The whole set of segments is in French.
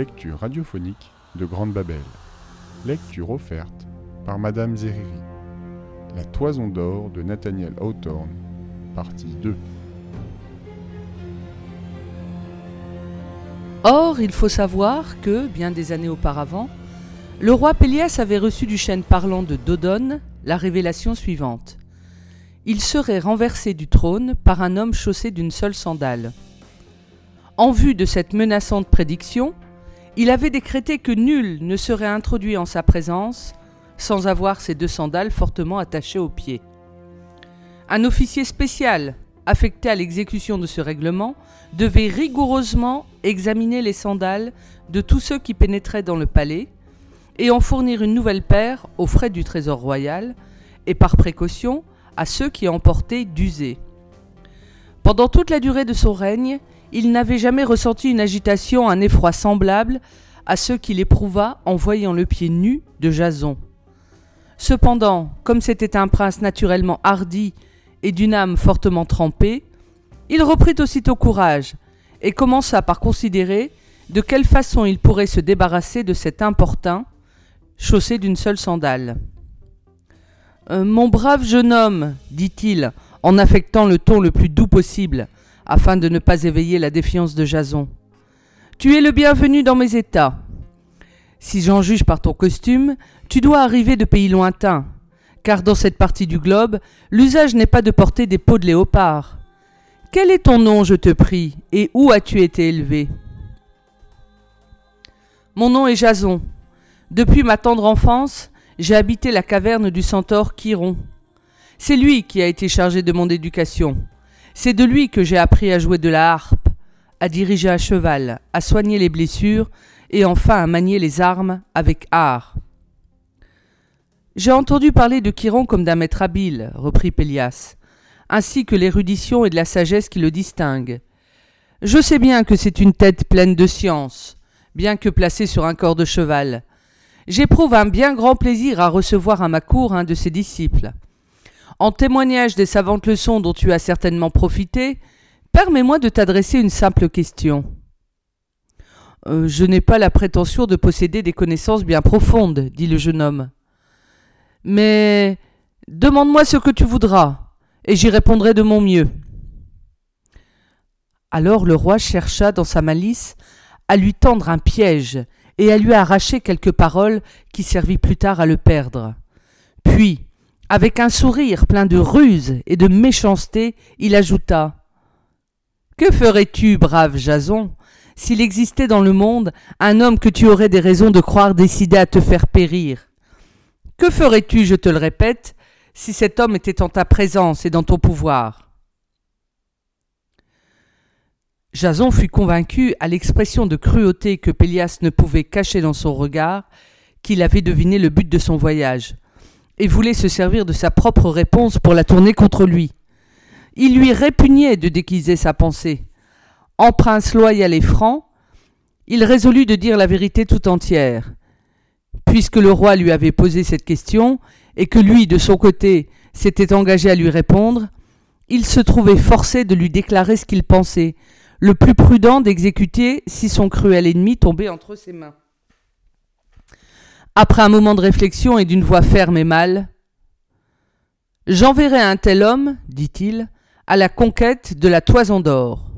lecture radiophonique de Grande Babel. Lecture offerte par Madame Zeriri. La Toison d'or de Nathaniel Hawthorne, partie 2. Or, il faut savoir que, bien des années auparavant, le roi Pélias avait reçu du chêne parlant de Dodone la révélation suivante. Il serait renversé du trône par un homme chaussé d'une seule sandale. En vue de cette menaçante prédiction, il avait décrété que nul ne serait introduit en sa présence sans avoir ses deux sandales fortement attachées aux pieds. Un officier spécial, affecté à l'exécution de ce règlement, devait rigoureusement examiner les sandales de tous ceux qui pénétraient dans le palais et en fournir une nouvelle paire aux frais du trésor royal et par précaution à ceux qui en portaient d'usées. Pendant toute la durée de son règne, il n'avait jamais ressenti une agitation, un effroi semblable à ceux qu'il éprouva en voyant le pied nu de Jason. Cependant, comme c'était un prince naturellement hardi et d'une âme fortement trempée, il reprit aussitôt courage et commença par considérer de quelle façon il pourrait se débarrasser de cet importun, chaussé d'une seule sandale. Euh, mon brave jeune homme, dit-il, en affectant le ton le plus doux possible, afin de ne pas éveiller la défiance de Jason. Tu es le bienvenu dans mes états. Si j'en juge par ton costume, tu dois arriver de pays lointains, car dans cette partie du globe, l'usage n'est pas de porter des peaux de léopard. Quel est ton nom, je te prie, et où as-tu été élevé? Mon nom est Jason. Depuis ma tendre enfance, j'ai habité la caverne du centaure Chiron. C'est lui qui a été chargé de mon éducation. C'est de lui que j'ai appris à jouer de la harpe, à diriger un cheval, à soigner les blessures et enfin à manier les armes avec art. J'ai entendu parler de Chiron comme d'un maître habile, reprit Pélias, ainsi que l'érudition et de la sagesse qui le distinguent. Je sais bien que c'est une tête pleine de science, bien que placée sur un corps de cheval. J'éprouve un bien grand plaisir à recevoir à ma cour un de ses disciples. En témoignage des savantes leçons dont tu as certainement profité, permets-moi de t'adresser une simple question. Euh, je n'ai pas la prétention de posséder des connaissances bien profondes, dit le jeune homme. Mais demande-moi ce que tu voudras, et j'y répondrai de mon mieux. Alors le roi chercha dans sa malice à lui tendre un piège et à lui arracher quelques paroles qui servit plus tard à le perdre. Puis, avec un sourire plein de ruse et de méchanceté, il ajouta Que ferais-tu, brave Jason, s'il existait dans le monde un homme que tu aurais des raisons de croire décidé à te faire périr? Que ferais-tu, je te le répète, si cet homme était en ta présence et dans ton pouvoir? Jason fut convaincu à l'expression de cruauté que Pélias ne pouvait cacher dans son regard qu'il avait deviné le but de son voyage et voulait se servir de sa propre réponse pour la tourner contre lui. Il lui répugnait de déguiser sa pensée. En prince loyal et franc, il résolut de dire la vérité tout entière. Puisque le roi lui avait posé cette question, et que lui, de son côté, s'était engagé à lui répondre, il se trouvait forcé de lui déclarer ce qu'il pensait, le plus prudent d'exécuter si son cruel ennemi tombait entre ses mains. Après un moment de réflexion et d'une voix ferme et mâle, J'enverrai un tel homme, dit-il, à la conquête de la toison d'or.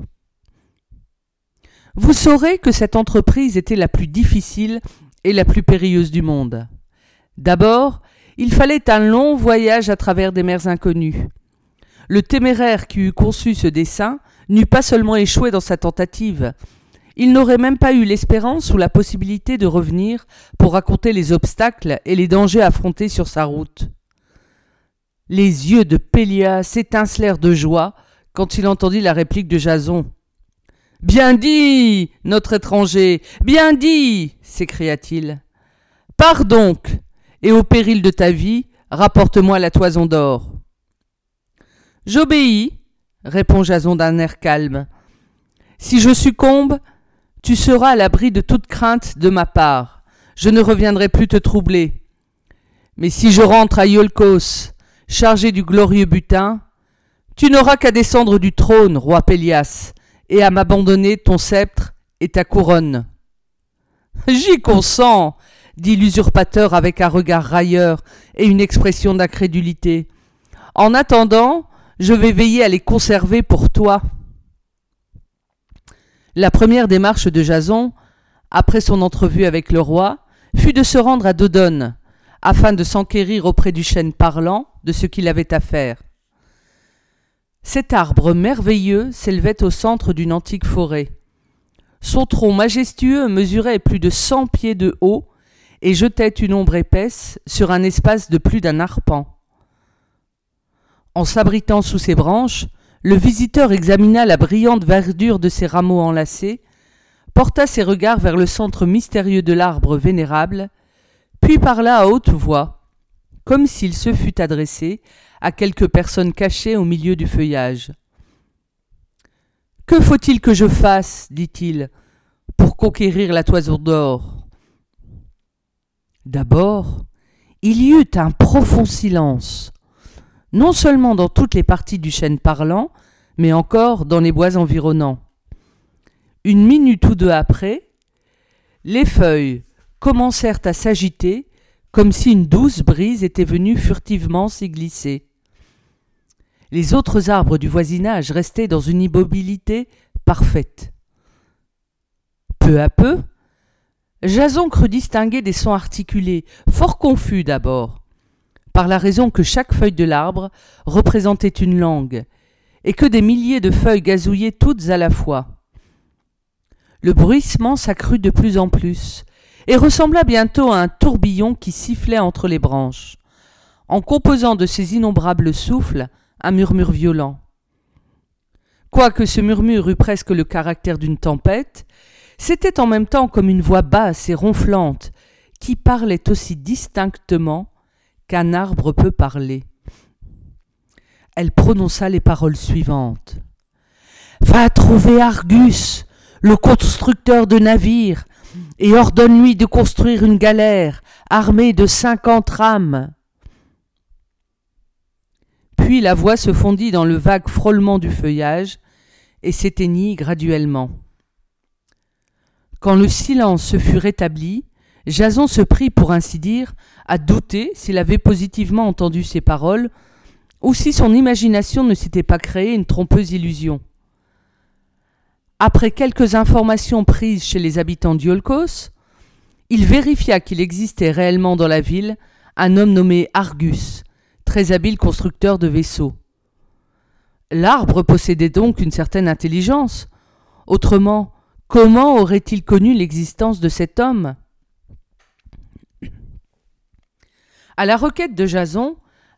Vous saurez que cette entreprise était la plus difficile et la plus périlleuse du monde. D'abord, il fallait un long voyage à travers des mers inconnues. Le téméraire qui eût conçu ce dessein n'eût pas seulement échoué dans sa tentative, il n'aurait même pas eu l'espérance ou la possibilité de revenir pour raconter les obstacles et les dangers affrontés sur sa route. Les yeux de Pélia s'étincelèrent de joie quand il entendit la réplique de Jason. Bien dit, notre étranger, bien dit, s'écria-t-il. Pars donc, et au péril de ta vie, rapporte-moi la toison d'or. J'obéis, répond Jason d'un air calme. Si je succombe, tu seras à l'abri de toute crainte de ma part. Je ne reviendrai plus te troubler. Mais si je rentre à Iolcos, chargé du glorieux butin, tu n'auras qu'à descendre du trône, roi Pélias, et à m'abandonner ton sceptre et ta couronne. J'y consens, dit l'usurpateur avec un regard railleur et une expression d'incrédulité. En attendant, je vais veiller à les conserver pour toi. La première démarche de Jason, après son entrevue avec le roi, fut de se rendre à Dodone, afin de s'enquérir auprès du chêne parlant de ce qu'il avait à faire. Cet arbre merveilleux s'élevait au centre d'une antique forêt. Son tronc majestueux mesurait plus de cent pieds de haut et jetait une ombre épaisse sur un espace de plus d'un arpent. En s'abritant sous ses branches, le visiteur examina la brillante verdure de ses rameaux enlacés, porta ses regards vers le centre mystérieux de l'arbre vénérable, puis parla à haute voix, comme s'il se fût adressé à quelque personne cachée au milieu du feuillage. Que faut-il que je fasse, dit-il, pour conquérir la toison d'or? D'abord, il y eut un profond silence, non seulement dans toutes les parties du chêne parlant, mais encore dans les bois environnants. Une minute ou deux après, les feuilles commencèrent à s'agiter comme si une douce brise était venue furtivement s'y glisser. Les autres arbres du voisinage restaient dans une immobilité parfaite. Peu à peu, Jason crut distinguer des sons articulés, fort confus d'abord, par la raison que chaque feuille de l'arbre représentait une langue, et que des milliers de feuilles gazouillaient toutes à la fois. Le bruissement s'accrut de plus en plus, et ressembla bientôt à un tourbillon qui sifflait entre les branches, en composant de ces innombrables souffles un murmure violent. Quoique ce murmure eût presque le caractère d'une tempête, c'était en même temps comme une voix basse et ronflante qui parlait aussi distinctement qu'un arbre peut parler. Elle prononça les paroles suivantes. Va trouver Argus, le constructeur de navires, et ordonne-lui de construire une galère armée de cinquante rames. Puis la voix se fondit dans le vague frôlement du feuillage et s'éteignit graduellement. Quand le silence se fut rétabli, Jason se prit, pour ainsi dire, à douter s'il avait positivement entendu ces paroles, ou si son imagination ne s'était pas créé une trompeuse illusion. Après quelques informations prises chez les habitants d'Iolcos, il vérifia qu'il existait réellement dans la ville un homme nommé Argus, très habile constructeur de vaisseaux. L'arbre possédait donc une certaine intelligence. Autrement, Comment aurait-il connu l'existence de cet homme? À la requête de Jason,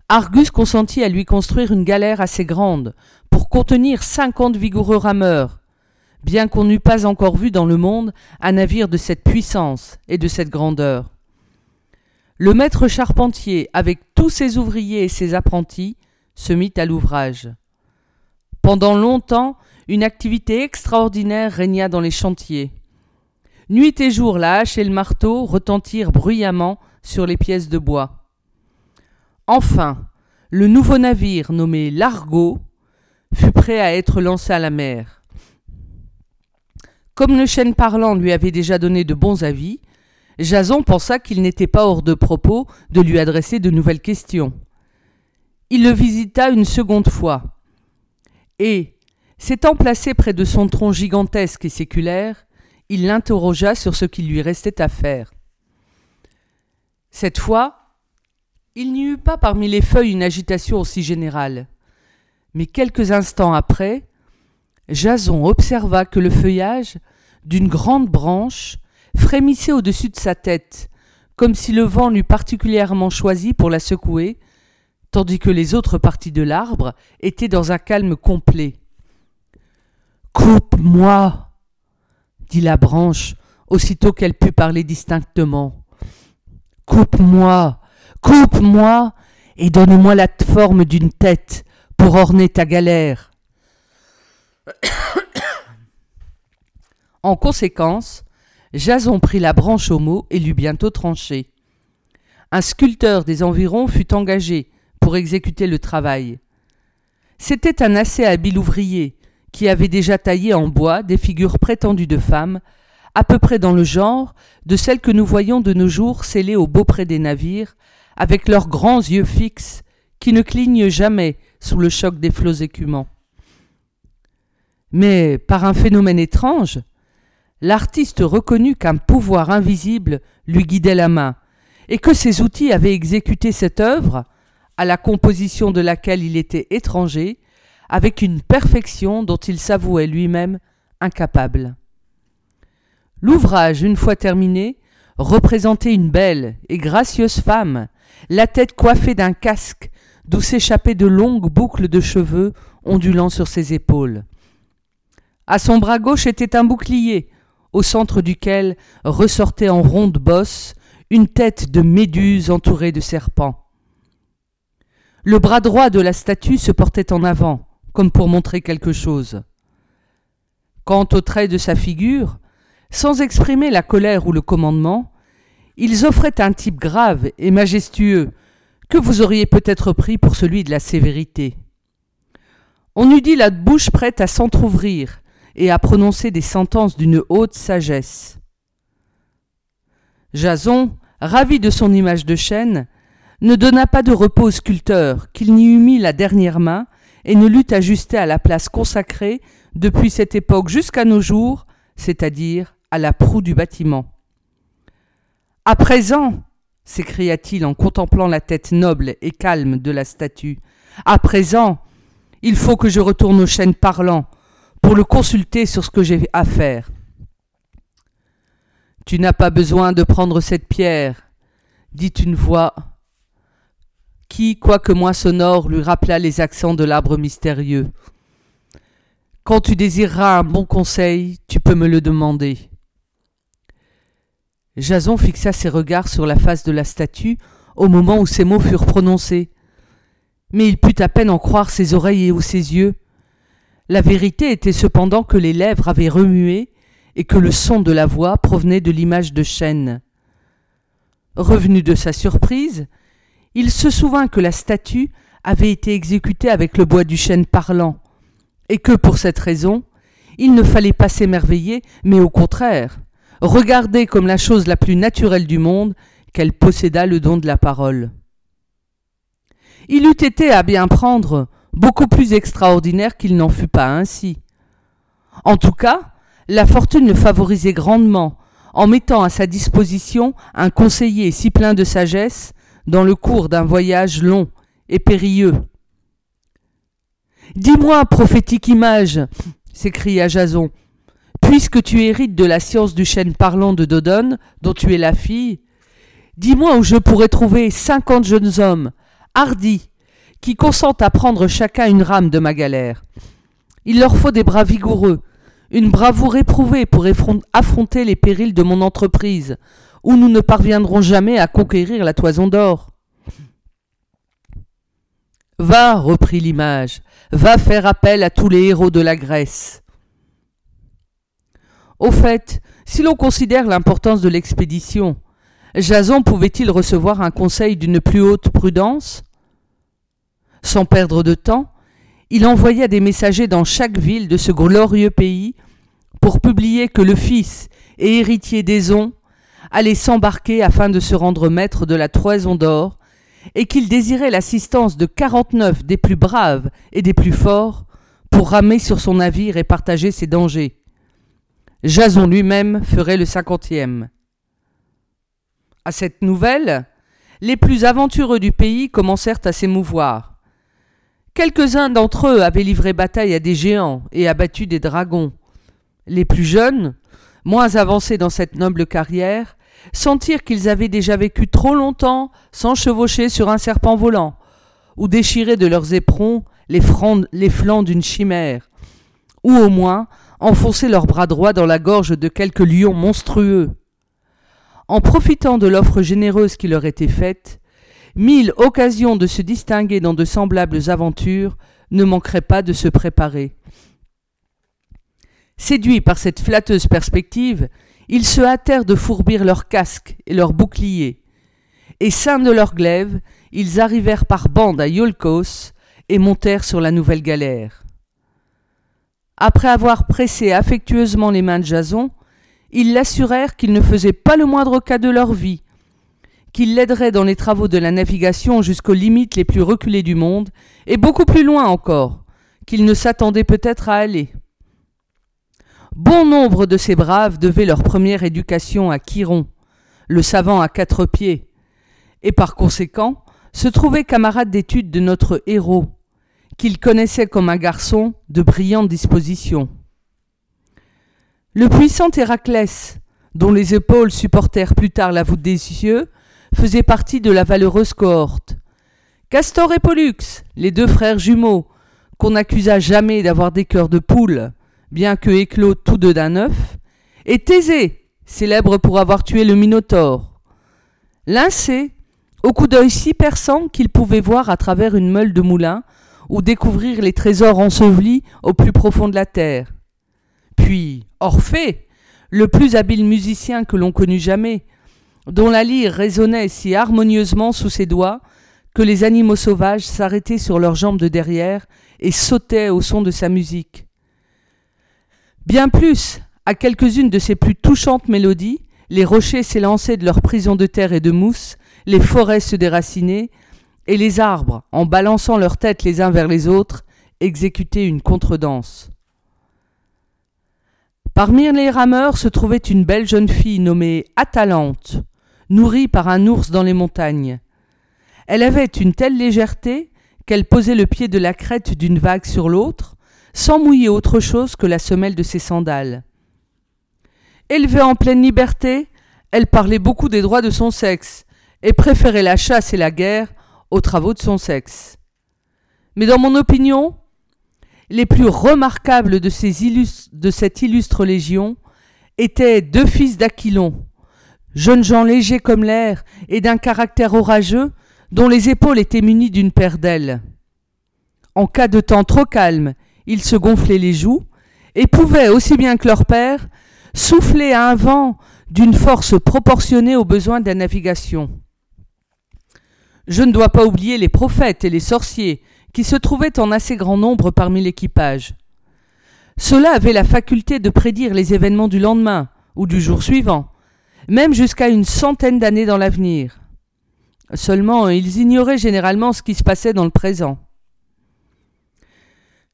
Argus consentit à lui construire une galère assez grande pour contenir cinquante vigoureux rameurs, bien qu'on n'eût pas encore vu dans le monde un navire de cette puissance et de cette grandeur. Le maître charpentier, avec tous ses ouvriers et ses apprentis, se mit à l'ouvrage. Pendant longtemps, une activité extraordinaire régna dans les chantiers. Nuit et jour, la hache et le marteau retentirent bruyamment sur les pièces de bois. Enfin, le nouveau navire nommé l'Argo fut prêt à être lancé à la mer. Comme le chêne parlant lui avait déjà donné de bons avis, Jason pensa qu'il n'était pas hors de propos de lui adresser de nouvelles questions. Il le visita une seconde fois, et, S'étant placé près de son tronc gigantesque et séculaire, il l'interrogea sur ce qu'il lui restait à faire. Cette fois, il n'y eut pas parmi les feuilles une agitation aussi générale. Mais quelques instants après, Jason observa que le feuillage d'une grande branche frémissait au-dessus de sa tête, comme si le vent l'eût particulièrement choisi pour la secouer, tandis que les autres parties de l'arbre étaient dans un calme complet. Coupe-moi, dit la branche, aussitôt qu'elle put parler distinctement. Coupe-moi, coupe-moi, et donne-moi la forme d'une tête pour orner ta galère. en conséquence, Jason prit la branche au mot et l'eut bientôt tranchée. Un sculpteur des environs fut engagé pour exécuter le travail. C'était un assez habile ouvrier, qui avait déjà taillé en bois des figures prétendues de femmes, à peu près dans le genre de celles que nous voyons de nos jours scellées au beaupré des navires, avec leurs grands yeux fixes, qui ne clignent jamais sous le choc des flots écumants. Mais par un phénomène étrange, l'artiste reconnut qu'un pouvoir invisible lui guidait la main, et que ses outils avaient exécuté cette œuvre, à la composition de laquelle il était étranger, avec une perfection dont il s'avouait lui-même incapable. L'ouvrage, une fois terminé, représentait une belle et gracieuse femme, la tête coiffée d'un casque d'où s'échappaient de longues boucles de cheveux ondulant sur ses épaules. À son bras gauche était un bouclier, au centre duquel ressortait en ronde bosse une tête de méduse entourée de serpents. Le bras droit de la statue se portait en avant, comme pour montrer quelque chose. Quant aux traits de sa figure, sans exprimer la colère ou le commandement, ils offraient un type grave et majestueux que vous auriez peut-être pris pour celui de la sévérité. On eût dit la bouche prête à s'entr'ouvrir et à prononcer des sentences d'une haute sagesse. Jason, ravi de son image de chêne, ne donna pas de repos au sculpteur, qu'il n'y eût mis la dernière main et ne l'eût ajusté à la place consacrée depuis cette époque jusqu'à nos jours, c'est-à-dire à la proue du bâtiment. À présent, s'écria-t-il en contemplant la tête noble et calme de la statue, à présent, il faut que je retourne au chêne parlant pour le consulter sur ce que j'ai à faire. Tu n'as pas besoin de prendre cette pierre, dit une voix qui, quoique moins sonore, lui rappela les accents de l'arbre mystérieux. Quand tu désireras un bon conseil, tu peux me le demander. Jason fixa ses regards sur la face de la statue au moment où ces mots furent prononcés. Mais il put à peine en croire ses oreilles et ou ses yeux. La vérité était cependant que les lèvres avaient remué et que le son de la voix provenait de l'image de chêne. Revenu de sa surprise, il se souvint que la statue avait été exécutée avec le bois du chêne parlant, et que pour cette raison, il ne fallait pas s'émerveiller, mais au contraire, regarder comme la chose la plus naturelle du monde qu'elle possédât le don de la parole. Il eût été à bien prendre beaucoup plus extraordinaire qu'il n'en fut pas ainsi. En tout cas, la fortune le favorisait grandement, en mettant à sa disposition un conseiller si plein de sagesse dans le cours d'un voyage long et périlleux. Dis-moi, prophétique image, s'écria Jason, puisque tu hérites de la science du chêne parlant de Dodone, dont tu es la fille, dis-moi où je pourrais trouver cinquante jeunes hommes, hardis, qui consentent à prendre chacun une rame de ma galère. Il leur faut des bras vigoureux, une bravoure éprouvée pour affronter les périls de mon entreprise, où nous ne parviendrons jamais à conquérir la toison d'or. Va, reprit l'image, va faire appel à tous les héros de la Grèce. Au fait, si l'on considère l'importance de l'expédition, Jason pouvait-il recevoir un conseil d'une plus haute prudence? Sans perdre de temps, il envoya des messagers dans chaque ville de ce glorieux pays pour publier que le fils et héritier d'Aison allait s'embarquer afin de se rendre maître de la Toison d'or, et qu'il désirait l'assistance de quarante-neuf des plus braves et des plus forts pour ramer sur son navire et partager ses dangers. Jason lui-même ferait le cinquantième. À cette nouvelle, les plus aventureux du pays commencèrent à s'émouvoir. Quelques-uns d'entre eux avaient livré bataille à des géants et abattu des dragons. Les plus jeunes, moins avancés dans cette noble carrière, sentirent qu'ils avaient déjà vécu trop longtemps sans chevaucher sur un serpent volant, ou déchirer de leurs éperons les, les flancs d'une chimère, ou au moins enfoncer leurs bras droits dans la gorge de quelque lion monstrueux. En profitant de l'offre généreuse qui leur était faite, mille occasions de se distinguer dans de semblables aventures ne manqueraient pas de se préparer. Séduits par cette flatteuse perspective, ils se hâtèrent de fourbir leurs casques et leurs boucliers, et saints de leurs glaives, ils arrivèrent par bande à Iolcos et montèrent sur la nouvelle galère. Après avoir pressé affectueusement les mains de Jason, ils l'assurèrent qu'ils ne faisaient pas le moindre cas de leur vie, qu'ils l'aideraient dans les travaux de la navigation jusqu'aux limites les plus reculées du monde, et beaucoup plus loin encore, qu'ils ne s'attendaient peut-être à aller. Bon nombre de ces braves devaient leur première éducation à Chiron, le savant à quatre pieds, et par conséquent se trouvaient camarades d'études de notre héros, qu'ils connaissaient comme un garçon de brillante disposition. Le puissant Héraclès, dont les épaules supportèrent plus tard la voûte des cieux, faisait partie de la valeureuse cohorte. Castor et Pollux, les deux frères jumeaux, qu'on n'accusa jamais d'avoir des cœurs de poule, bien que éclos tous deux d'un œuf, et Thésée, célèbre pour avoir tué le Minotaure. Lincé, au coup d'œil si perçant qu'il pouvait voir à travers une meule de moulin ou découvrir les trésors ensevelis au plus profond de la terre. Puis Orphée, le plus habile musicien que l'on connut jamais, dont la lyre résonnait si harmonieusement sous ses doigts que les animaux sauvages s'arrêtaient sur leurs jambes de derrière et sautaient au son de sa musique. Bien plus, à quelques-unes de ses plus touchantes mélodies, les rochers s'élançaient de leurs prisons de terre et de mousse, les forêts se déracinaient, et les arbres, en balançant leurs têtes les uns vers les autres, exécutaient une contredanse. Parmi les rameurs se trouvait une belle jeune fille nommée Atalante, nourrie par un ours dans les montagnes. Elle avait une telle légèreté qu'elle posait le pied de la crête d'une vague sur l'autre, sans mouiller autre chose que la semelle de ses sandales. Élevée en pleine liberté, elle parlait beaucoup des droits de son sexe, et préférait la chasse et la guerre aux travaux de son sexe. Mais dans mon opinion, les plus remarquables de, cette illustre légion étaient deux fils d'Aquilon, jeunes gens légers comme l'air et d'un caractère orageux, dont les épaules étaient munies d'une paire d'ailes. En cas de temps trop calme, ils se gonflaient les joues et pouvaient, aussi bien que leur père, souffler à un vent d'une force proportionnée aux besoins de la navigation. Je ne dois pas oublier les prophètes et les sorciers, qui se trouvaient en assez grand nombre parmi l'équipage. Ceux-là avaient la faculté de prédire les événements du lendemain ou du jour suivant, même jusqu'à une centaine d'années dans l'avenir. Seulement, ils ignoraient généralement ce qui se passait dans le présent.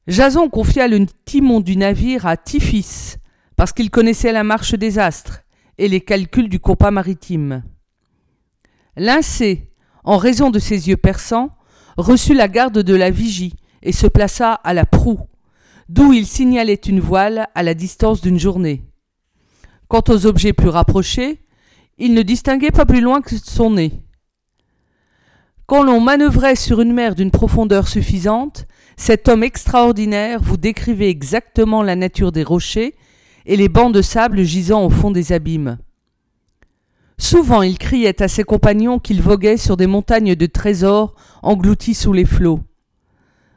Jason confia le timon du navire à Tiphys, parce qu'il connaissait la marche des astres et les calculs du compas maritime. Lincé, en raison de ses yeux perçants, reçut la garde de la vigie et se plaça à la proue, d'où il signalait une voile à la distance d'une journée. Quant aux objets plus rapprochés, il ne distinguait pas plus loin que son nez. Quand l'on manœuvrait sur une mer d'une profondeur suffisante, cet homme extraordinaire vous décrivait exactement la nature des rochers et les bancs de sable gisant au fond des abîmes. Souvent il criait à ses compagnons qu'il voguait sur des montagnes de trésors engloutis sous les flots.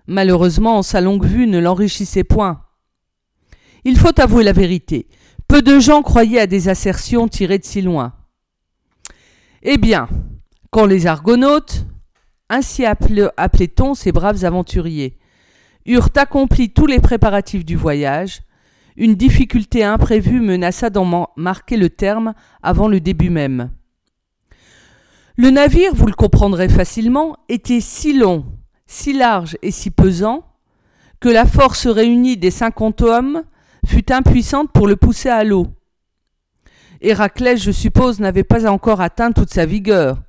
Malheureusement, sa longue vue ne l'enrichissait point. Il faut avouer la vérité. Peu de gens croyaient à des assertions tirées de si loin. Eh bien, quand les Argonautes, ainsi appelait-on ces braves aventuriers, eurent accompli tous les préparatifs du voyage, une difficulté imprévue menaça d'en marquer le terme avant le début même. Le navire, vous le comprendrez facilement, était si long, si large et si pesant que la force réunie des cinquante hommes fut impuissante pour le pousser à l'eau. Héraclès, je suppose, n'avait pas encore atteint toute sa vigueur.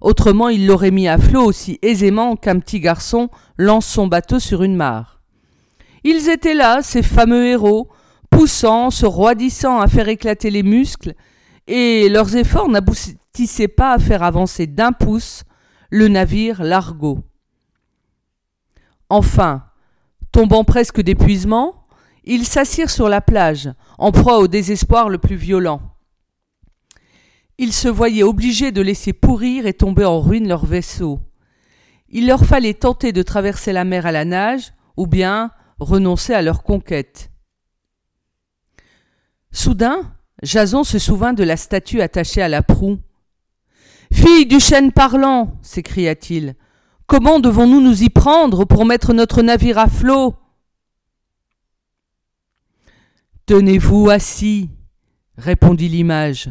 Autrement, il l'aurait mis à flot aussi aisément qu'un petit garçon lance son bateau sur une mare. Ils étaient là, ces fameux héros, poussant, se roidissant à faire éclater les muscles, et leurs efforts n'aboutissaient pas à faire avancer d'un pouce le navire Largo. Enfin, tombant presque d'épuisement, ils s'assirent sur la plage, en proie au désespoir le plus violent. Ils se voyaient obligés de laisser pourrir et tomber en ruine leur vaisseau. Il leur fallait tenter de traverser la mer à la nage, ou bien renoncer à leur conquête. Soudain, Jason se souvint de la statue attachée à la proue. Fille du chêne parlant s'écria-t-il, comment devons-nous nous y prendre pour mettre notre navire à flot Tenez-vous assis, répondit l'image,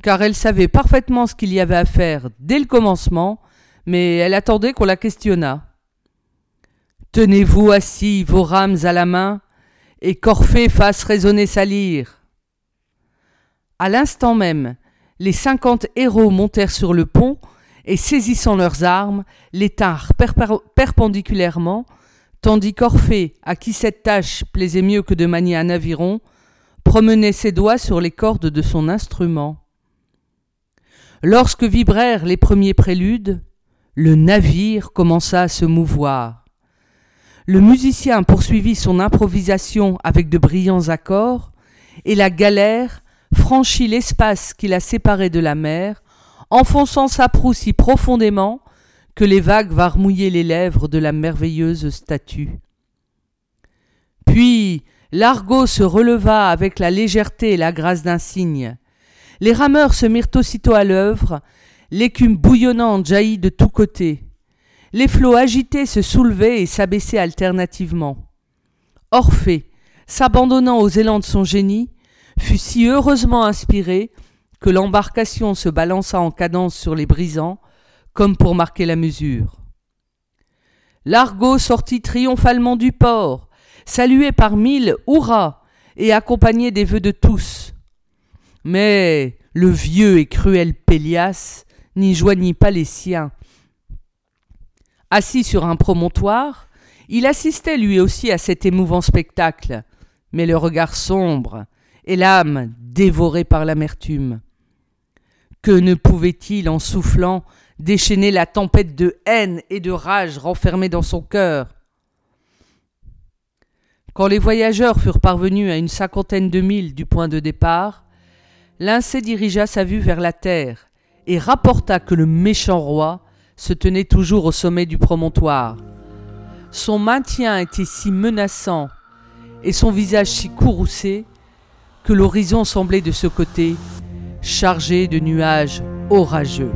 car elle savait parfaitement ce qu'il y avait à faire dès le commencement, mais elle attendait qu'on la questionnât. Tenez-vous assis, vos rames à la main, et qu'Orphée fasse résonner sa lyre. À l'instant même, les cinquante héros montèrent sur le pont et saisissant leurs armes, les tinrent perpendiculairement, tandis qu'Orphée, à qui cette tâche plaisait mieux que de manier un aviron, promenait ses doigts sur les cordes de son instrument. Lorsque vibrèrent les premiers préludes, le navire commença à se mouvoir. Le musicien poursuivit son improvisation avec de brillants accords, et la galère franchit l'espace qui la séparait de la mer, enfonçant sa proue si profondément que les vagues vinrent mouiller les lèvres de la merveilleuse statue. Puis l'argot se releva avec la légèreté et la grâce d'un cygne. Les rameurs se mirent aussitôt à l'œuvre, l'écume bouillonnante jaillit de tous côtés. Les flots agités se soulevaient et s'abaissaient alternativement. Orphée, s'abandonnant aux élans de son génie, fut si heureusement inspiré que l'embarcation se balança en cadence sur les brisants, comme pour marquer la mesure. L'argot sortit triomphalement du port, salué par mille hurrahs et accompagné des vœux de tous. Mais le vieux et cruel Pélias n'y joignit pas les siens. Assis sur un promontoire, il assistait lui aussi à cet émouvant spectacle, mais le regard sombre et l'âme dévorée par l'amertume. Que ne pouvait-il, en soufflant, déchaîner la tempête de haine et de rage renfermée dans son cœur? Quand les voyageurs furent parvenus à une cinquantaine de milles du point de départ, Lincé dirigea sa vue vers la terre et rapporta que le méchant roi se tenait toujours au sommet du promontoire. Son maintien était si menaçant et son visage si courroucé que l'horizon semblait de ce côté chargé de nuages orageux.